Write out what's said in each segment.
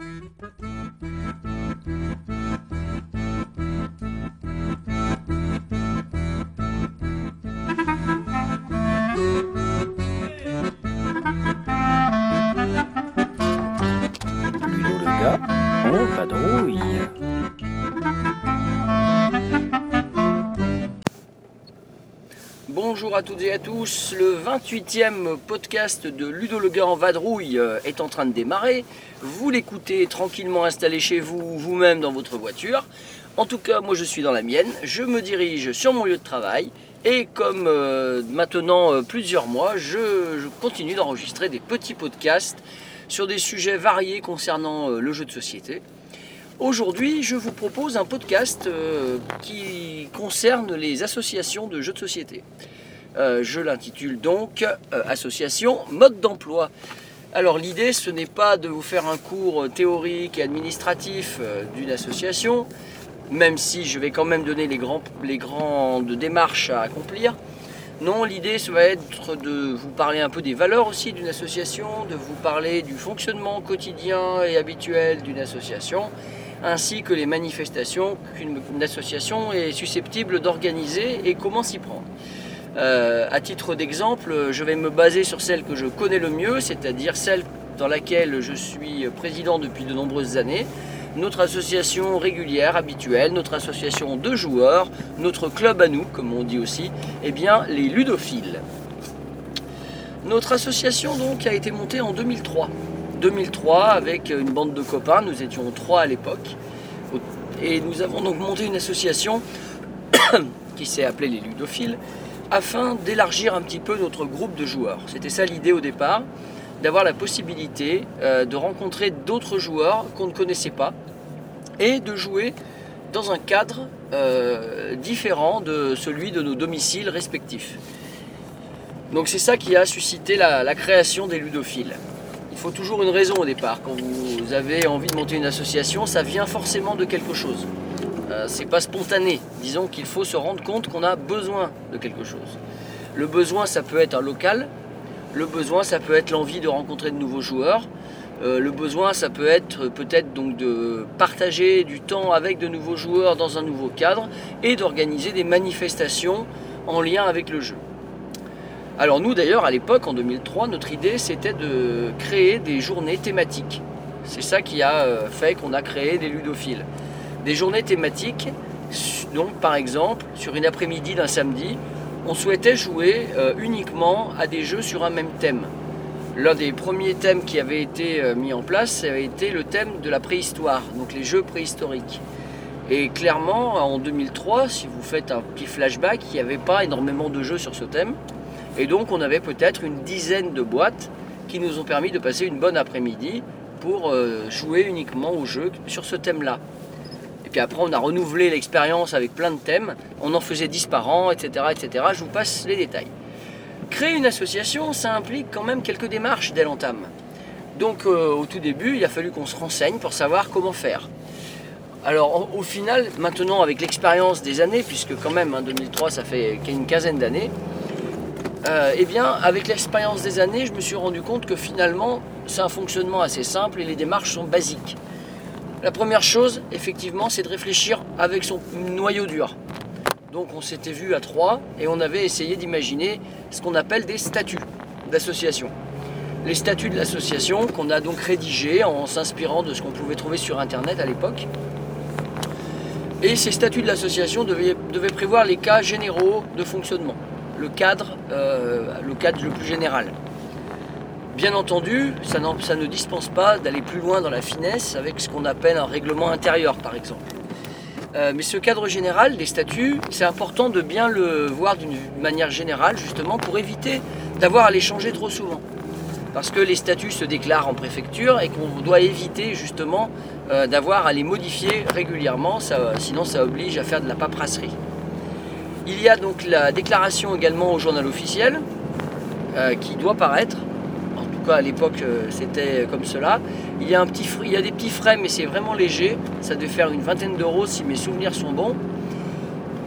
Thank you. Bonjour à toutes et à tous, le 28e podcast de Ludo Le Gars en vadrouille euh, est en train de démarrer. Vous l'écoutez tranquillement installé chez vous, vous-même dans votre voiture. En tout cas, moi je suis dans la mienne, je me dirige sur mon lieu de travail et comme euh, maintenant euh, plusieurs mois, je, continue d'enregistrer des petits podcasts sur des sujets variés concernant le jeu de société. Aujourd'hui, je vous propose un podcast qui concerne les associations de jeux de société. Euh, je l'intitule donc euh, Association mode d'emploi. Alors l'idée, ce n'est pas de vous faire un cours théorique et administratif euh, d'une association, même si je vais quand même donner les, grandes démarches à accomplir. Non, l'idée, ça va être de vous parler un peu des valeurs aussi d'une association, de vous parler du fonctionnement quotidien et habituel d'une association, ainsi que les manifestations qu'une une association est susceptible d'organiser et comment s'y prendre. Euh, à titre d'exemple, je vais me baser sur celle que je connais le mieux, c'est-à-dire celle dans laquelle je suis président depuis de nombreuses années, notre association régulière, habituelle, notre association de joueurs, notre club à nous, comme on dit aussi, eh bien les ludophiles. Notre association donc a été montée en 2003. 2003 avec une bande de copains, nous étions trois à l'époque, et nous avons donc monté une association qui s'est appelée les ludophiles afin d'élargir un petit peu notre groupe de joueurs. C'était ça l'idée au départ, d'avoir la possibilité euh, de rencontrer d'autres joueurs qu'on ne connaissait pas et de jouer dans un cadre euh, différent de celui de nos domiciles respectifs. Donc c'est ça qui a suscité la, la création des ludophiles. Il faut toujours une raison au départ. Quand vous avez envie de monter une association, ça vient forcément de quelque chose. Euh, c'est pas spontané. Disons qu'il faut se rendre compte qu'on a besoin de quelque chose. Le besoin, ça peut être un local. Le besoin, ça peut être l'envie de rencontrer de nouveaux joueurs. Euh, le besoin, ça peut être peut-être donc de partager du temps avec de nouveaux joueurs dans un nouveau cadre et d'organiser des manifestations en lien avec le jeu. Alors nous d'ailleurs à l'époque en 2003 notre idée c'était de créer des journées thématiques. C'est ça qui a euh, fait qu'on a créé des ludophiles. Des journées thématiques, donc par exemple sur une après-midi d'un samedi, on souhaitait jouer euh, uniquement à des jeux sur un même thème. L'un des premiers thèmes qui avait été euh, mis en place, avait été le thème de la préhistoire, donc les jeux préhistoriques. Et clairement, en 2003, si vous faites un petit flashback, il n'y avait pas énormément de jeux sur ce thème. Et donc, on avait peut-être une dizaine de boîtes qui nous ont permis de passer une bonne après-midi pour euh, jouer uniquement aux jeux sur ce thème-là. Et puis après, on a renouvelé l'expérience avec plein de thèmes. On en faisait 10 par an, etc., etc. Je vous passe les détails. Créer une association, ça implique quand même quelques démarches dès l'entame. Donc euh, au tout début, il a fallu qu'on se renseigne pour savoir comment faire. Alors au final, maintenant avec l'expérience des années, puisque quand même hein, 2003 ça fait une quinzaine d'années, euh, eh bien avec l'expérience des années, je me suis rendu compte que finalement c'est un fonctionnement assez simple et les démarches sont basiques. La première chose, effectivement, c'est de réfléchir avec son noyau dur. Donc on s'était vu à trois et on avait essayé d'imaginer ce qu'on appelle des statuts d'association. Les statuts de l'association qu'on a donc rédigés en s'inspirant de ce qu'on pouvait trouver sur internet à l'époque. Et ces statuts de l'association devaient, prévoir les cas généraux de fonctionnement, le cadre, euh, le cadre le plus général. Bien entendu, ça, ne dispense pas d'aller plus loin dans la finesse avec ce qu'on appelle un règlement intérieur par exemple. Euh, mais ce cadre général des statuts, c'est important de bien le voir d'une manière générale, justement, pour éviter d'avoir à les changer trop souvent. Parce que les statuts se déclarent en préfecture et qu'on doit éviter justement euh, d'avoir à les modifier régulièrement, sinon ça oblige à faire de la paperasserie. Il y a donc la déclaration également au journal officiel euh, qui doit paraître. Tout cas à l'époque euh, c'était comme cela. Il y, a des petits frais mais c'est vraiment léger. Ça devait faire une vingtaine d'euros si mes souvenirs sont bons.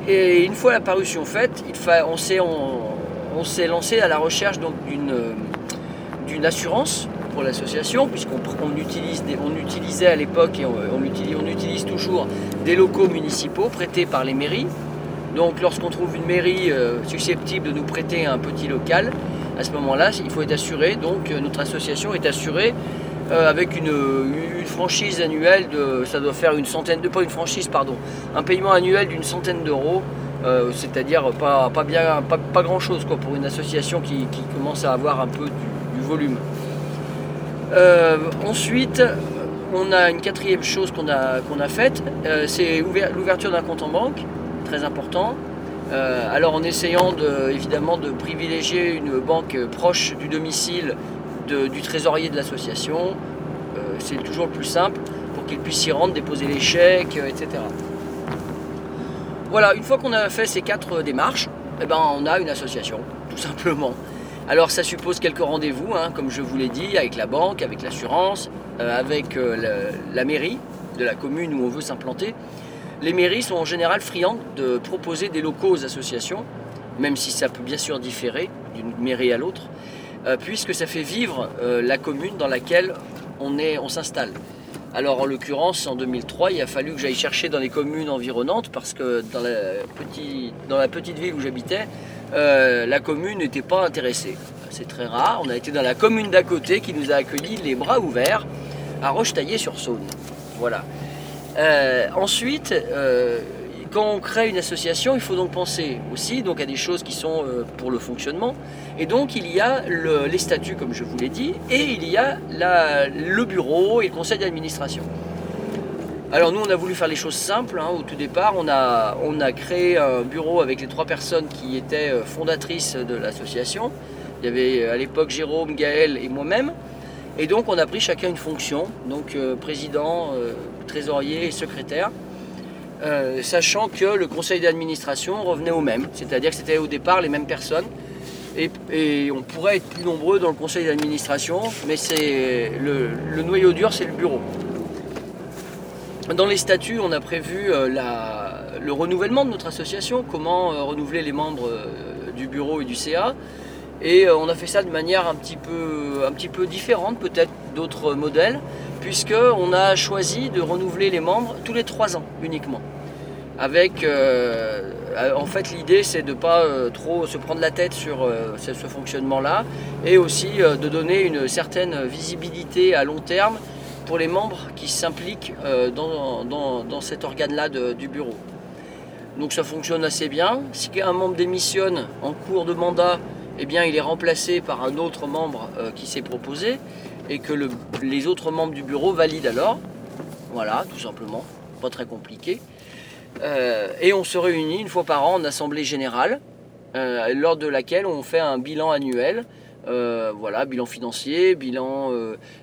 Et une fois la parution faite, on s'est lancé à la recherche euh, d'une assurance pour l'association, puisqu'on utilise on utilisait à l'époque et on, utilise, toujours des locaux municipaux prêtés par les mairies. Donc lorsqu'on trouve une mairie euh, susceptible de nous prêter un petit local, à ce moment-là, il faut être assuré. Donc euh, notre association est assurée euh, avec une, franchise annuelle de, ça doit faire une centaine de, pas une franchise, pardon, un paiement annuel d'une centaine d'euros. euh, c'est-à-dire pas, pas bien, pas, pas grand-chose quoi pour une association qui, commence à avoir un peu du, volume. Ensuite, on a une quatrième chose qu'on a, qu'on a faite, c'est ouver- l'ouverture d'un compte en banque, très important. Euh, alors en essayant de, évidemment de privilégier une banque proche du domicile du trésorier de l'association, euh, c'est toujours le plus simple pour qu'il puisse s'y rendre, déposer les chèques, euh, etc. Voilà, une fois qu'on a fait ces quatre démarches, eh ben, on a une association, tout simplement. Alors ça suppose quelques rendez-vous, hein, comme je vous l'ai dit, avec la banque, avec l'assurance, avec la mairie de la commune où on veut s'implanter. Les mairies sont en général friandes de proposer des locaux aux associations, même si ça peut bien sûr différer d'une mairie à l'autre, euh, puisque ça fait vivre euh, la commune dans laquelle on, s'installe. Alors en l'occurrence, en 2003, il a fallu que j'aille chercher dans les communes environnantes parce que dans la, petit- dans la petite ville où j'habitais, euh, la commune n'était pas intéressée. C'est très rare. On a été dans la commune d'à côté qui nous a accueillis les bras ouverts à Rochetaillé-sur-Saône. Voilà. Euh, ensuite, euh, quand on crée une association, il faut donc penser aussi donc, à des choses qui sont euh, pour le fonctionnement. Et donc il y a le- les statuts, comme je vous l'ai dit, et il y a le bureau et le conseil d'administration. Alors nous, on a voulu faire les choses simples. hein. Au tout départ, on a, on a créé un bureau avec les trois personnes qui étaient fondatrices de l'association. Il y avait à l'époque Jérôme, Gaël et moi-même. Et donc on a pris chacun une fonction, donc président, trésorier et secrétaire, euh, sachant que le conseil d'administration revenait au même, c'est-à-dire que c'était au départ les mêmes personnes. Et, on pourrait être plus nombreux dans le conseil d'administration, mais c'est le, noyau dur, c'est le bureau. Dans les statuts, on a prévu euh, le renouvellement de notre association, comment euh, renouveler les membres du bureau et du CA. Et on a fait ça de manière un petit peu différente, peut-être d'autres modèles, puisqu'on a choisi de renouveler les membres tous les trois ans uniquement. Euh, euh, en fait, l'idée c'est de ne pas euh, trop se prendre la tête sur ce, fonctionnement-là, et aussi de donner une certaine visibilité à long terme pour les membres qui s'impliquent dans, cet organe-là du bureau. Donc ça fonctionne assez bien. Si un membre démissionne en cours de mandat, eh il est remplacé par un autre membre qui s'est proposé et que le- les autres membres du bureau valident alors. Voilà, tout simplement, pas très compliqué. Euh, et on se réunit une fois par an en assemblée générale, euh, lors de laquelle on fait un bilan annuel. Euh, voilà, bilan financier, bilan,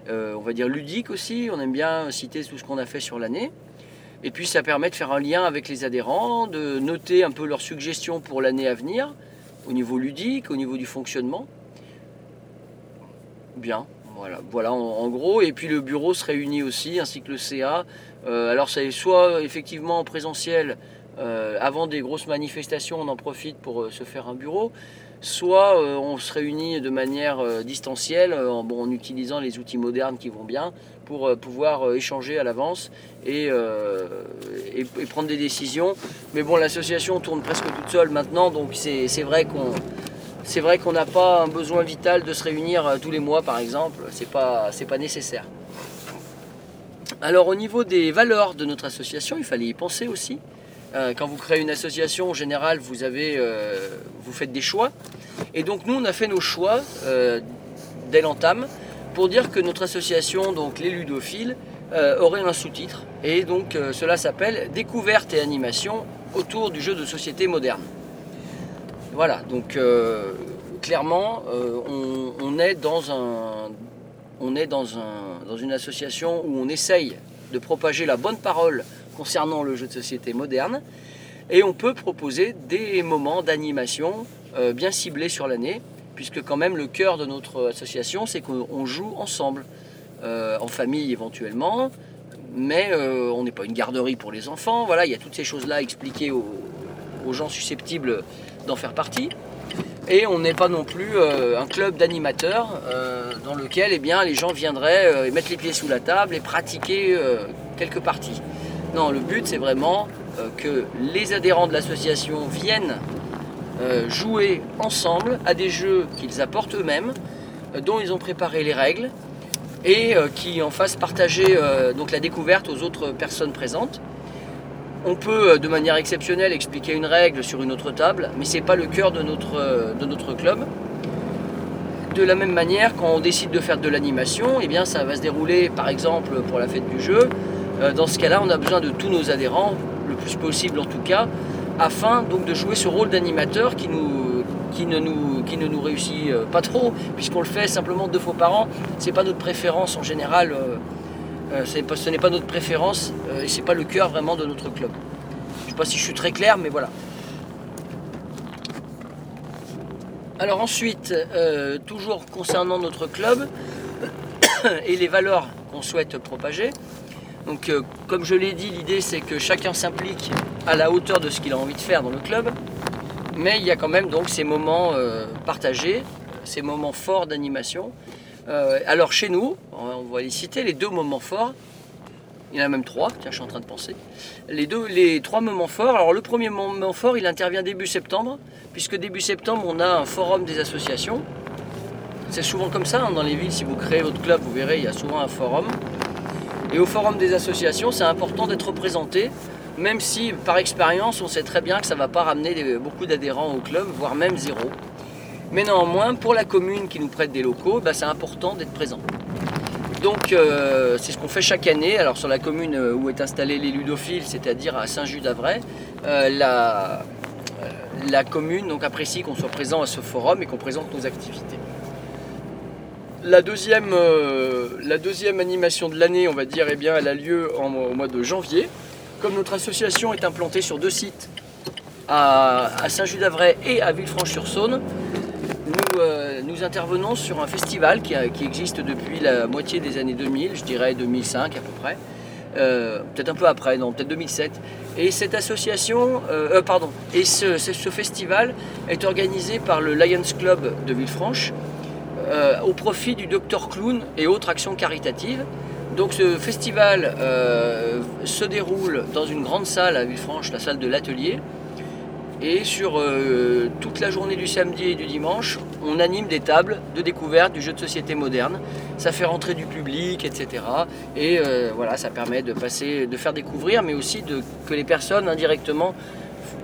on va dire ludique aussi. On aime bien citer tout ce qu'on a fait sur l'année. Et puis ça permet de faire un lien avec les adhérents, de noter un peu leurs suggestions pour l'année à venir, au niveau ludique, au niveau du fonctionnement. Bien, voilà, voilà en, gros. Et puis le bureau se réunit aussi, ainsi que le CA. Euh, alors c'est soit effectivement en présentiel, euh, avant des grosses manifestations, on en profite pour euh, se faire un bureau, soit euh, on se réunit de manière euh, distancielle, euh, en, bon, en utilisant les outils modernes qui vont bien, pour euh, pouvoir euh, échanger à l'avance et, euh, et- et prendre des décisions. Mais bon, l'association tourne presque toute seule maintenant, donc c'est vrai qu'on c'est vrai qu'on n'a pas un besoin vital de se réunir euh, tous les mois, par exemple. C'est pas pas nécessaire. Alors au niveau des valeurs de notre association, il fallait y penser aussi. Euh, quand vous créez une association, en général, vous, avez, euh, vous faites des choix. Et donc nous, on a fait nos choix dès l'entame pour dire que notre association, donc les ludophiles, aurait un sous-titre. Et donc cela s'appelle Découverte et animation autour du jeu de société moderne. Voilà, donc euh, clairement, euh, on, est dans une association où on essaye de propager la bonne parole concernant le jeu de société moderne et on peut proposer des moments d'animation euh, bien ciblés sur l'année puisque quand même le cœur de notre association c'est qu'on joue ensemble en famille éventuellement mais on n'est pas une garderie pour les enfants voilà il y a toutes ces choses là expliquées aux gens susceptibles d'en faire partie Et on n'est pas non plus euh, un club d'animateurs euh, dans lequel eh les gens viendraient euh, mettre les pieds sous la table et pratiquer quelques parties. Non, le but c'est vraiment que les adhérents de l'association viennent jouer ensemble à des jeux qu'ils apportent eux-mêmes, dont ils ont préparé les règles et qui en fassent partager la découverte aux autres personnes présentes. On peut euh, de manière exceptionnelle expliquer une règle sur une autre table, mais ce n'est pas le cœur de notre, euh, de notre club. De la même manière, quand on décide de faire de l'animation, eh bien, ça va se dérouler par exemple pour la fête du jeu. Euh, Dans ce cas-là, on a besoin de tous nos adhérents, le plus possible en tout cas, afin donc de jouer ce rôle d'animateur qui, ne nous, réussit pas trop, puisqu'on le fait simplement deux fois par an. C'est pas notre préférence en général. Ce n'est pas notre préférence euh, et c'est pas le cœur vraiment de notre club. Je sais pas si je suis très clair, mais voilà. Alors ensuite, euh, toujours concernant notre club et les valeurs qu'on souhaite propager. Donc, euh, comme je l'ai dit, l'idée c'est que chacun s'implique à la hauteur de ce qu'il a envie de faire dans le club. Mais il y a quand même donc ces moments euh, partagés, ces moments forts d'animation. Euh, alors chez nous, on va les citer, les deux moments forts. Il y en a même trois, tiens, je suis en train de penser. Les, trois moments forts. Alors le premier moment fort, il intervient début septembre, puisque début septembre, on a un forum des associations. C'est souvent comme ça hein, dans les villes, si vous créez votre club, vous verrez, il y a souvent un forum. Et au forum des associations, c'est important d'être représenté, même si par expérience, on sait très bien que ça ne va pas ramener beaucoup d'adhérents au club, voire même zéro. Mais néanmoins, pour la commune qui nous prête des locaux, bah, c'est important d'être présent. Donc euh, c'est ce qu'on fait chaque année. Alors sur la commune euh, où est installé les ludophiles, c'est-à-dire à Saint-Just-d'Avray, euh, la, commune donc, apprécie qu'on soit présent à ce forum et qu'on présente nos activités. La deuxième, la deuxième animation de l'année, on va dire, eh bien, elle a lieu au mois de janvier. Comme notre association est implantée sur deux sites, à, à Saint-Just-d'Avray et à Villefranche-sur-Saône, nous, euh, nous intervenons sur un festival qui, existe depuis la moitié des années 2000, je dirais 2005 à peu près, Euh, peut-être un peu après, non, peut-être 2007. Et cette association, euh, pardon, et ce, ce- festival est organisé par le Lions Club de Villefranche au profit du Docteur Clown et autres actions caritatives. Donc ce festival se déroule dans une grande salle à Villefranche, la salle de l'atelier. Et sur euh, toute la journée du samedi et du dimanche, on anime des tables de découverte du jeu de société moderne. Ça fait rentrer du public, etc. Et euh, voilà, ça permet de passer, de faire découvrir, mais aussi que les personnes indirectement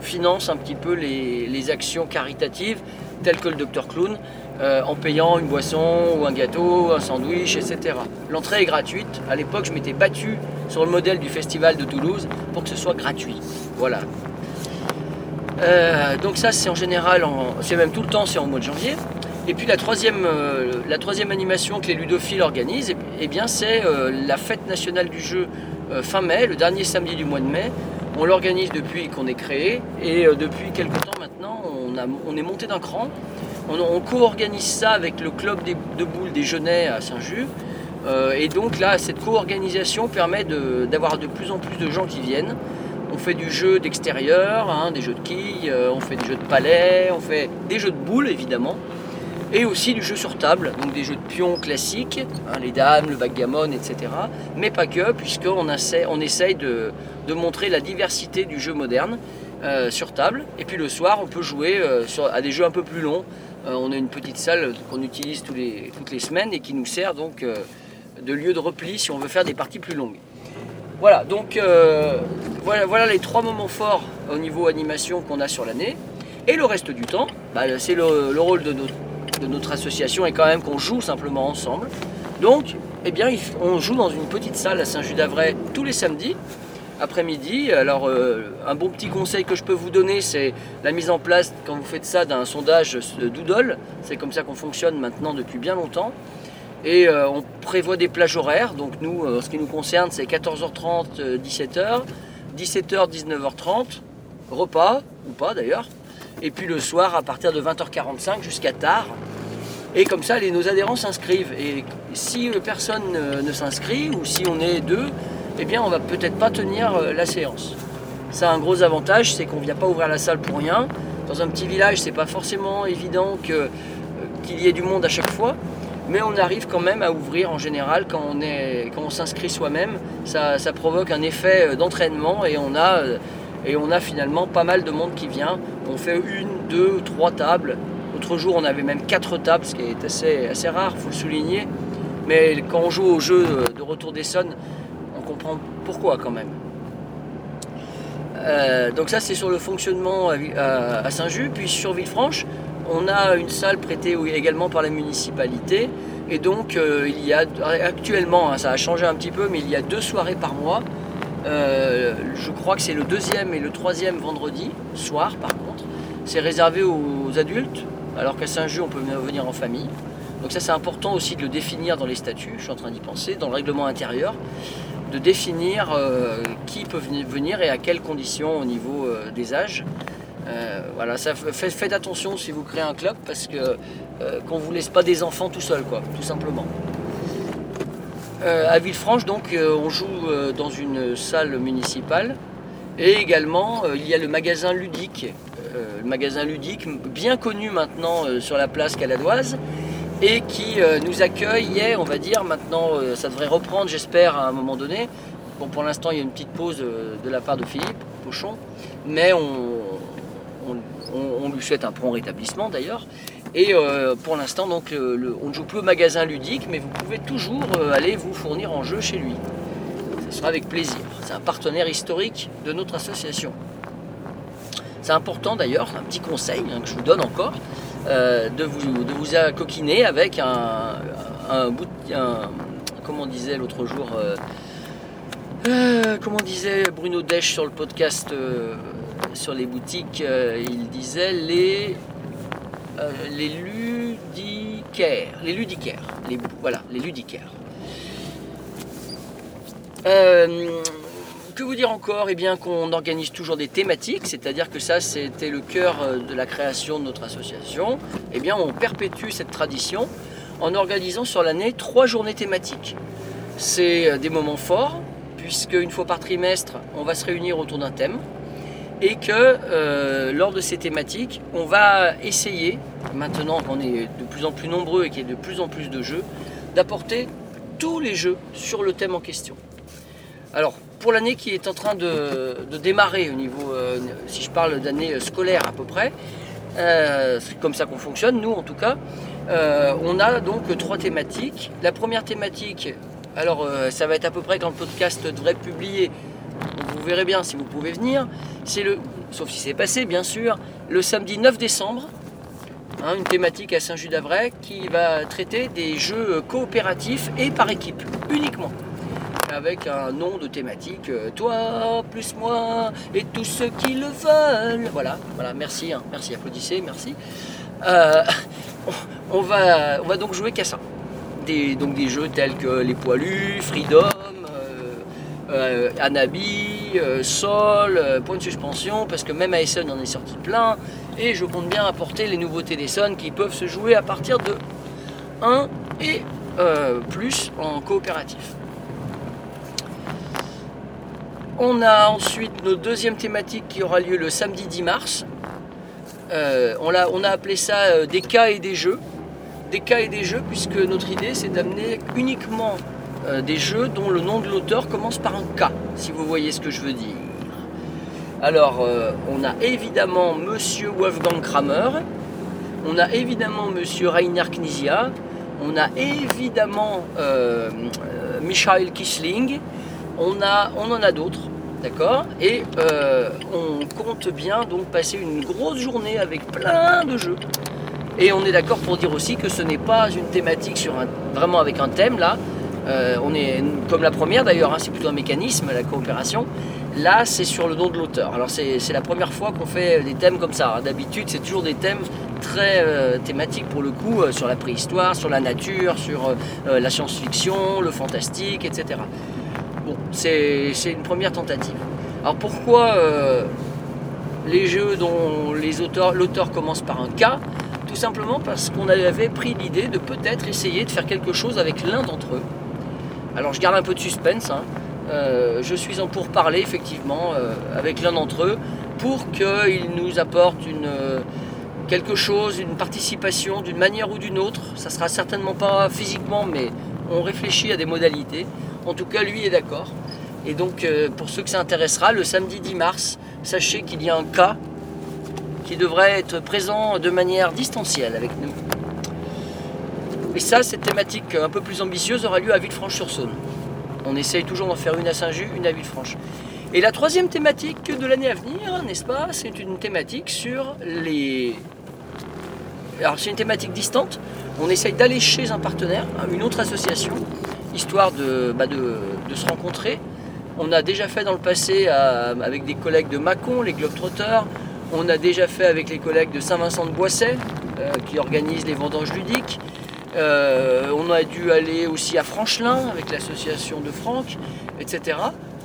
financent un petit peu les, les actions caritatives, telles que le Dr Clown, euh, en payant une boisson ou un gâteau, un sandwich, etc. L'entrée est gratuite. À l'époque, je m'étais battu sur le modèle du festival de Toulouse pour que ce soit gratuit. Voilà, euh, donc ça c'est en général, c'est même tout le temps, c'est en mois de janvier. Et puis la troisième, euh, la troisième animation que les ludophiles organisent, eh, eh bien c'est euh, la fête nationale du jeu fin mai, le dernier samedi du mois de mai. On l'organise depuis qu'on est créé et depuis quelques temps maintenant, on, est monté d'un cran. On, co-organise ça avec le club de boules des Genêts à Saint-Just. Et donc là, cette co-organisation permet d'avoir de plus en plus de gens qui viennent. On fait du jeu d'extérieur, hein, des jeux de quilles, euh, on fait des jeux de palais, on fait des jeux de boules évidemment, et aussi du jeu sur table, donc des jeux de pions classiques, hein, les dames, le backgammon, etc. Mais pas que, puisqu'on essaye de, montrer la diversité du jeu moderne euh, sur table. Et puis le soir, on peut jouer euh, à des jeux un peu plus longs. On a une petite salle qu'on utilise toutes les semaines et qui nous sert donc de lieu de repli si on veut faire des parties plus longues. Voilà, donc euh, voilà, les trois moments forts au niveau animation qu'on a sur l'année. Et le reste du temps, bah, c'est le, le rôle de notre, association et quand même qu'on joue simplement ensemble. Donc, eh bien, on joue dans une petite salle à Saint-Just-d'Avray tous les samedis après-midi. Alors, euh, un bon petit conseil que je peux vous donner, c'est la mise en place, quand vous faites ça, d'un sondage de Doodle. C'est comme ça qu'on fonctionne maintenant depuis bien longtemps. Et euh, on prévoit des plages horaires. Donc nous, euh, en ce qui nous concerne, c'est 14h30, euh, 17h, 17h, 19h30, repas, ou pas d'ailleurs. Et puis le soir, à partir de 20h45 jusqu'à tard. Et comme ça, nos adhérents s'inscrivent. Et si euh, personne euh, ne s'inscrit, ou si on est deux, eh bien on va peut-être pas tenir la séance. Ça a un gros avantage, c'est qu'on ne vient pas ouvrir la salle pour rien. Dans un petit village, c'est pas forcément évident qu'il y ait du monde à chaque fois, mais on arrive quand même à ouvrir en général quand on, est, quand on s'inscrit soi-même. Ça, ça provoque un effet euh, d'entraînement et on, a, euh, et on a finalement pas mal de monde qui vient. On fait une, deux, trois tables. L'autre jour, on avait même quatre tables, ce qui est assez, assez rare, il faut le souligner. Mais quand on joue au jeu de Retour d'Essonne, on comprend pourquoi quand même. Euh, donc ça c'est sur le fonctionnement à, à- à Saint-Just, puis sur Villefranche, on a une salle prêtée également par la municipalité, et donc euh, il y a actuellement, hein, ça a changé un petit peu, mais il y a deux soirées par mois. Euh, je crois que c'est le deuxième et le troisième vendredi soir par contre. C'est réservé aux adultes, alors qu'à Saint-Just on peut venir en famille. Donc ça c'est important aussi de le définir dans les statuts, je suis en train d'y penser, dans le règlement intérieur de définir euh, qui peut veni- venir et à quelles conditions au niveau des âges. Euh, voilà, ça fait- faites attention si vous créez un club parce que euh, qu'on vous laisse pas des enfants tout seuls, quoi, tout simplement. Euh, à Villefranche, donc, euh, on joue euh, dans une salle municipale et également il y a le magasin ludique, le magasin ludique bien connu maintenant sur la place caladoise et qui nous accueillait, on va dire, maintenant ça devrait reprendre j'espère à un moment donné. Bon pour l'instant il y a une petite pause de la part de Philippe Pochon, mais on, on- lui souhaite un prompt rétablissement d'ailleurs. Et euh, pour l'instant donc le- on ne joue plus au magasin ludique, mais vous pouvez toujours euh, aller vous fournir en jeu chez lui. Ce sera avec plaisir. C'est un partenaire historique de notre association. C'est important d'ailleurs, un petit conseil hein, que je vous donne encore, euh, de, vous, coquiner avec un, bout de- comment disait l'autre jour, euh, euh, comment disait Bruno Desch sur le podcast euh, sur les boutiques, euh, il disait les, euh, les ludicaires, les ludicaires, voilà, les ludicaires. Euh, que vous dire encore? Eh bien qu'on organise toujours des thématiques, c'est-à-dire que ça c'était le cœur de la création de notre association. Eh bien on perpétue cette tradition en organisant sur l'année trois journées thématiques. C'est des moments forts, puisque une fois par trimestre on va se réunir autour d'un thème et que euh, lors de ces thématiques on va essayer, maintenant qu'on est de plus en plus nombreux et qu'il y a de plus en plus de jeux, d'apporter tous les jeux sur le thème en question. Alors, pour l'année qui est en train de, démarrer au niveau, euh, si je parle d'année scolaire à peu près, euh, c'est comme ça qu'on fonctionne, nous en tout cas, on a donc trois thématiques. La première thématique, alors ça va être à peu près quand le podcast devrait vous verrez bien si vous pouvez venir, c'est le, sauf si c'est passé bien sûr, le samedi 9 décembre, hein, une thématique à Saint-Just-d'Avray qui va traiter des jeux coopératifs et par équipe, uniquement avec un nom de thématique, euh, toi plus moi et tous ceux qui le veulent. Voilà, voilà, merci, hein, merci, applaudissez, merci. Euh, on, va, on va donc jouer qu'à ça. Des, donc des jeux tels que les poilus, Freedom, euh, Anabi, euh, Sol, euh, Point de suspension, parce que même à Essen on en est sorti plein. Et je compte bien apporter les nouveautés d'Essen qui peuvent se jouer à partir de 1 et euh, plus en coopératif. On a ensuite notre deuxième thématique qui aura lieu le samedi 10 mars. On, a appelé ça des cas et des jeux. Des cas et des jeux, puisque notre idée c'est d'amener uniquement euh, des jeux dont le nom de l'auteur commence par un K, si vous voyez ce que je veux dire. Alors, euh, on a évidemment Monsieur Wolfgang Kramer, on a évidemment Monsieur Rainer Knizia, on a évidemment euh, Michael Kisling, on, on en a d'autres, d'accord? Et on compte bien donc passer une grosse journée avec plein de jeux. Et on est d'accord pour dire aussi que ce n'est pas une thématique sur un, vraiment avec un thème là. Euh, on est comme la première d'ailleurs, hein, c'est plutôt un mécanisme, la coopération. Là, c'est sur le nom de l'auteur. Alors c'est la première fois qu'on fait des thèmes comme ça. D'habitude, c'est toujours des thèmes très euh, thématiques pour le coup, euh, sur la préhistoire, sur la nature, sur la science-fiction, le fantastique, etc. Bon, c'est une première tentative. Alors pourquoi les jeux dont l'auteur commence par un K? Tout simplement parce qu'on avait pris l'idée de peut-être essayer de faire quelque chose avec l'un d'entre eux. Alors je garde un peu de suspense, hein, Euh, je suis en pourparlers effectivement euh, avec l'un d'entre eux pour qu'il nous apporte euh, quelque chose, une participation d'une manière ou d'une autre. Ça sera certainement pas physiquement, mais on réfléchit à des modalités. En tout cas, lui est d'accord. Et donc, pour ceux que ça intéressera, le samedi 10 mars, sachez qu'il y a un cas qui devrait être présent de manière distancielle avec nous. Et ça, cette thématique un peu plus ambitieuse aura lieu à Villefranche-sur-Saône. On essaye toujours d'en faire une à Saint-Just, une à Villefranche. Et la troisième thématique de l'année à venir, n'est-ce pas C'est une thématique sur les. Alors, c'est une thématique distante. On essaye d'aller chez un partenaire, hein, une autre association, histoire de, bah, de, se rencontrer. On a déjà fait dans le passé avec des collègues de Mâcon, les Globetrotters. On a déjà fait avec les collègues de Saint-Vincent-de-Boisset, euh, qui organisent les vendanges ludiques. Euh, on a dû aller aussi à Franchelin avec l'association de Franck, etc.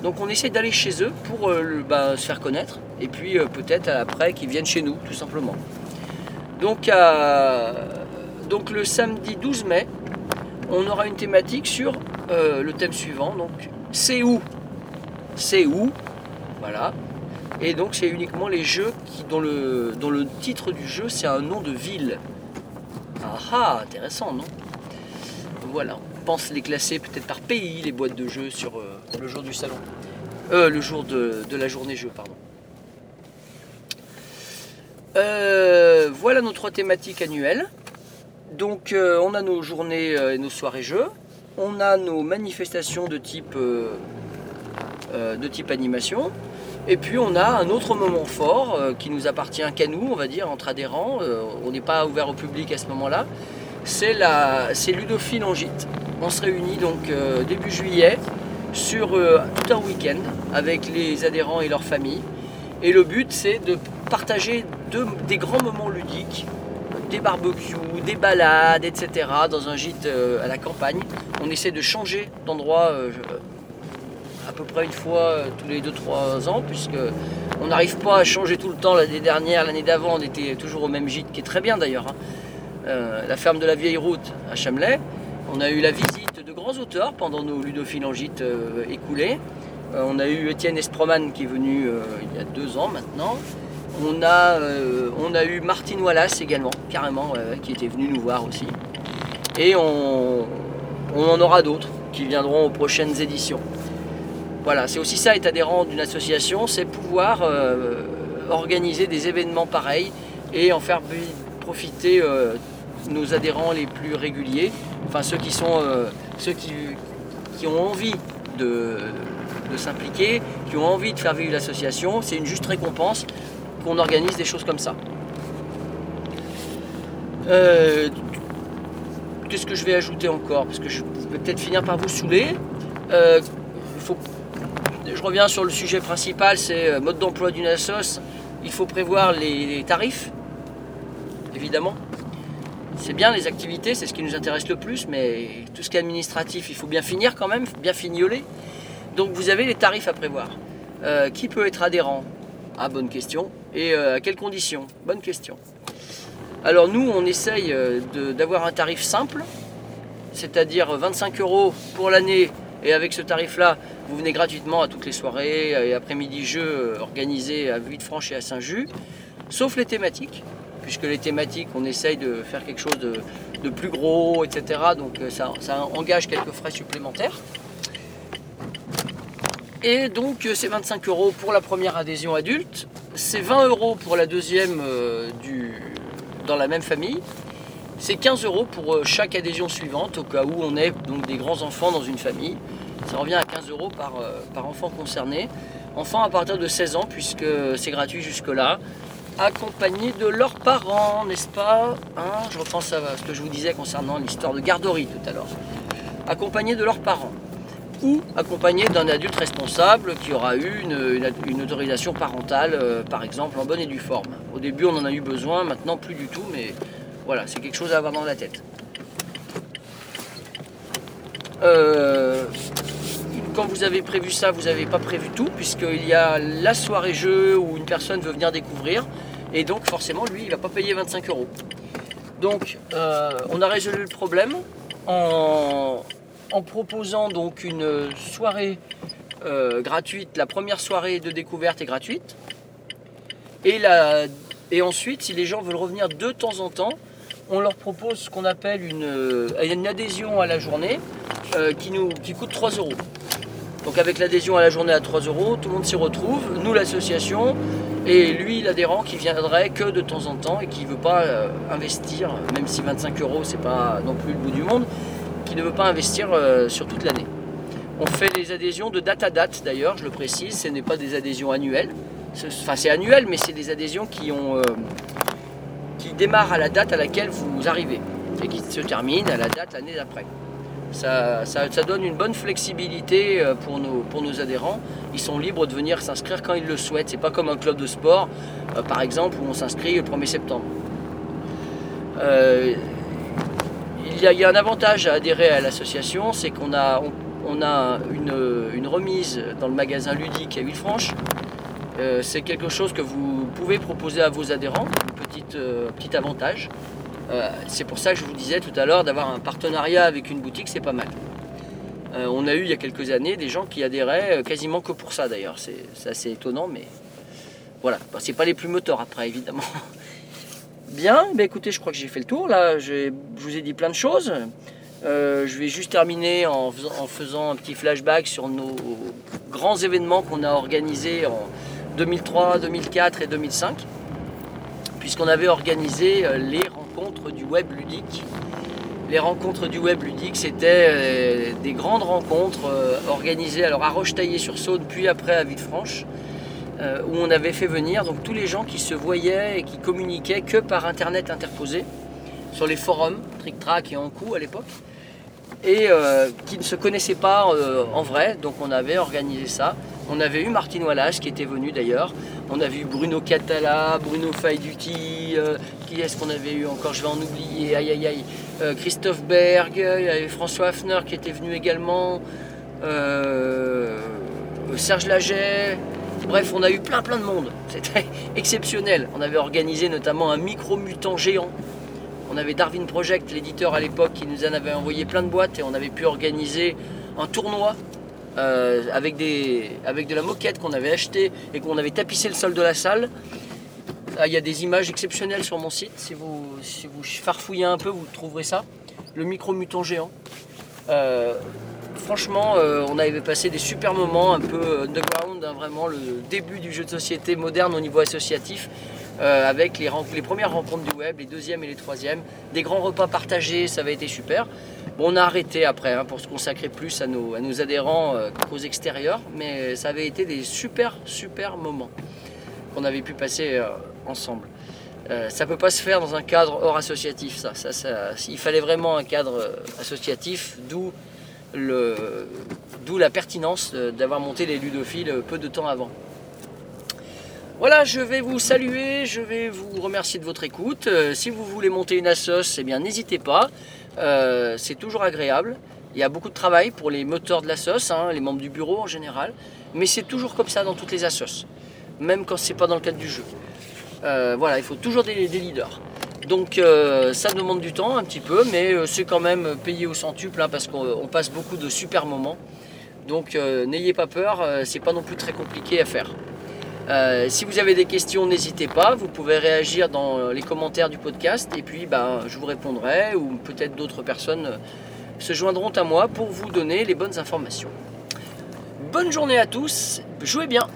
Donc on essaie d'aller chez eux pour euh, bah, se faire connaître et puis euh, peut-être après qu'ils viennent chez nous tout simplement. Donc, le samedi 12 mai, on aura une thématique sur le thème suivant. Donc c'est où? C'est où? Voilà. Et donc c'est uniquement les jeux qui, dont, le, dont le titre du jeu c'est un nom de ville. Ah ah, intéressant, non? Voilà, on pense les classer peut-être par pays, les boîtes de jeux sur euh, le jour du salon. Euh, le jour de, la journée jeu, pardon. Euh, voilà nos trois thématiques annuelles. Donc euh, on a nos journées euh, et nos soirées jeux. On a nos manifestations de type, de type animation. Et puis on a un autre moment fort euh, qui nous appartient qu'à nous, on va dire, entre adhérents. Euh, on n'est pas ouvert au public à ce moment-là. C'est la, c'est Ludophile en gîte. On se réunit donc euh, début juillet sur tout un week-end avec les adhérents et leurs familles. Et le but c'est de partager de- des grands moments ludiques, des barbecues, des balades, etc. dans un gîte à la campagne. On essaie de changer d'endroit à peu près une fois euh, tous les 2-3 ans, puisque on n'arrive pas à changer tout le temps. L'année dernière, l'année d'avant, on était toujours au même gîte, qui est très bien d'ailleurs. hein. Euh, la ferme de la vieille route à Chamelais. On a eu la visite de grands auteurs pendant nos ludophiles en gîte euh, écoulés. On a eu Étienne Esproman qui est venu il y a deux ans maintenant. On a, on a eu Martine Wallace également, carrément, qui était venu nous voir aussi. Et on, on en aura d'autres qui viendront aux prochaines éditions. Voilà, c'est aussi ça être adhérent d'une association, c'est pouvoir euh, organiser des événements pareils et en faire profiter euh, nos adhérents les plus réguliers, enfin ceux qui euh, ont envie de, s'impliquer, qui ont envie de faire vivre l'association. C'est une juste récompense qu'on organise des choses comme ça. Qu'est-ce que je vais ajouter encore? Parce que je vais peut-être finir par vous saouler. Je reviens sur le sujet principal, c'est euh, mode d'emploi d'une assoce. Il faut prévoir les, tarifs, évidemment. C'est bien les activités, c'est ce qui nous intéresse le plus, mais tout ce qui est administratif, il faut bien finir quand même, bien fignoler. Donc vous avez les tarifs à prévoir. Euh, qui peut être adhérent? Ah, bonne question. Et euh, à quelles conditions? Bonne question. Alors nous, on essaye d'avoir un tarif simple, c'est-à-dire 25 euros pour l'année. Et avec ce tarif-là, vous venez gratuitement à toutes les soirées et après-midi jeux organisés à Villefranche et à Saint-Just, sauf les thématiques, puisque les thématiques, on essaye de faire quelque chose de, plus gros, etc. Donc euh, ça, engage quelques frais supplémentaires. Et donc euh, c'est 25 euros pour la première adhésion adulte, c'est 20 euros pour la deuxième euh, dans la même famille, c'est 15 euros pour chaque adhésion suivante au cas où on est donc des grands enfants dans une famille. Ça revient à 15 euros par, euh, par enfant concerné. Enfants à partir de 16 ans puisque c'est gratuit jusque-là. Accompagnés de leurs parents, n'est-ce pas? Hein, Je repense à ce que je vous disais concernant l'histoire de garderie tout à l'heure. Accompagnés de leurs parents ou accompagné d'un adulte responsable qui aura eu une autorisation parentale, euh, par exemple, en bonne et due forme. Au début, on en a eu besoin, maintenant plus du tout, mais voilà, c'est quelque chose à avoir dans la tête. Euh, quand vous avez prévu ça, vous n'avez pas prévu tout, puisqu'il y a la soirée jeu où une personne veut venir découvrir, et donc forcément, lui, il ne va pas payer 25 euros. Donc, euh, on a résolu le problème en, proposant donc une soirée euh, gratuite. La première soirée de découverte est gratuite. Et, ensuite, si les gens veulent revenir de temps en temps, on leur propose ce qu'on appelle une, euh, une adhésion à la journée qui, nous, qui coûte 3 euros. Donc avec l'adhésion à la journée à 3 euros, tout le monde s'y retrouve, nous l'association, et lui l'adhérent qui viendrait que de temps en temps et qui ne veut pas euh, investir, même si 25 euros c'est pas non plus le bout du monde, qui ne veut pas investir euh, sur toute l'année. On fait les adhésions de date à date d'ailleurs, je le précise, ce n'est pas des adhésions annuelles. Enfin c'est annuel mais c'est des adhésions qui euh, qui démarrent à la date à laquelle vous arrivez et qui se terminent à la date l'année d'après. Ça, ça- donne une bonne flexibilité euh, pour nos, pour nos adhérents. Ils sont libres de venir s'inscrire quand ils le souhaitent. C'est pas comme un club de sport, euh, par exemple, où on s'inscrit le 1er septembre. Euh, il, y a, un avantage à adhérer à l'association, c'est qu'on a, on, a une, une remise dans le magasin ludique à Villefranche. C'est quelque chose que vous pouvez proposer à vos adhérents, petit avantage. Euh, c'est pour ça que je vous disais tout à l'heure d'avoir un partenariat avec une boutique, c'est pas mal. Euh, on a eu il y a quelques années des gens qui adhéraient euh, quasiment que pour ça d'ailleurs. C'est assez étonnant, mais voilà. Bah, c'est pas les plus moteurs après, évidemment. Bien, bah, écoutez, je crois que j'ai fait le tour. Là, je vous ai dit plein de choses. Je vais juste terminer en faisant, en faisant un petit flashback sur nos grands événements qu'on a organisés en 2003, 2004 et 2005 puisqu'on avait organisé les du web ludique. Les rencontres du web ludique, c'était euh, des grandes rencontres euh, organisées alors à Roche-Taillé-sur-Saône, puis après à Villefranche, euh, où on avait fait venir donc tous les gens qui se voyaient et qui communiquaient que par internet interposé sur les forums Trick Track et Ankou à l'époque et qui ne se connaissaient pas en vrai. Donc on avait organisé ça. On avait eu Martine Wallace qui était venu d'ailleurs. On avait eu Bruno Catala, Bruno Faiduti. Qui est-ce qu'on avait eu encore Je vais en oublier. Aïe aïe aïe. Euh, Christophe Berg. Il y avait François Hafner qui était venu également. euh, Serge Laget. Bref, on a eu plein plein de monde. C'était exceptionnel. On avait organisé notamment un micro-mutant géant. On avait Darwin Project, l'éditeur à l'époque, qui nous en avait envoyé plein de boîtes et on avait pu organiser un tournoi euh, avec, avec de la moquette qu'on avait acheté et qu'on avait tapissé le sol de la salle. Ah, Il y a des images exceptionnelles sur mon site. Si vous, si vous farfouillez un peu, vous trouverez ça. Le micro-mutant géant. Euh, franchement, euh, on avait passé des super moments un peu underground, hein, vraiment le début du jeu de société moderne au niveau associatif, euh, avec les, premières rencontres du web, les deuxièmes et les troisièmes, des grands repas partagés, ça avait été super. Bon, on a arrêté après hein, pour se consacrer plus à nos, à nos adhérents euh, qu'aux extérieurs, mais ça avait été des super, super moments qu'on avait pu passer ensemble. Euh, ça peut pas se faire dans un cadre hors associatif, ça. il fallait vraiment un cadre euh, associatif, d'où la pertinence d'avoir monté les ludophiles euh, peu de temps avant. Voilà, je vais vous saluer, je vais vous remercier de votre écoute. Si vous voulez monter une assos, eh bien n'hésitez pas. C'est toujours agréable. Il y a beaucoup de travail pour les moteurs de l'assos, hein, les membres du bureau en général, mais c'est toujours comme ça dans toutes les assos, même quand c'est pas dans le cadre du jeu. Euh, voilà, il faut toujours des, leaders. Donc euh, ça demande du temps un petit peu, mais euh, c'est quand même payé au centuple hein, parce qu'on on passe beaucoup de super moments. Donc n'ayez pas peur, c'est pas non plus très compliqué à faire. Si vous avez des questions, n'hésitez pas, vous pouvez réagir dans les commentaires du podcast et puis ben, je vous répondrai ou peut-être d'autres personnes se joindront à moi pour vous donner les bonnes informations. Bonne journée à tous, jouez bien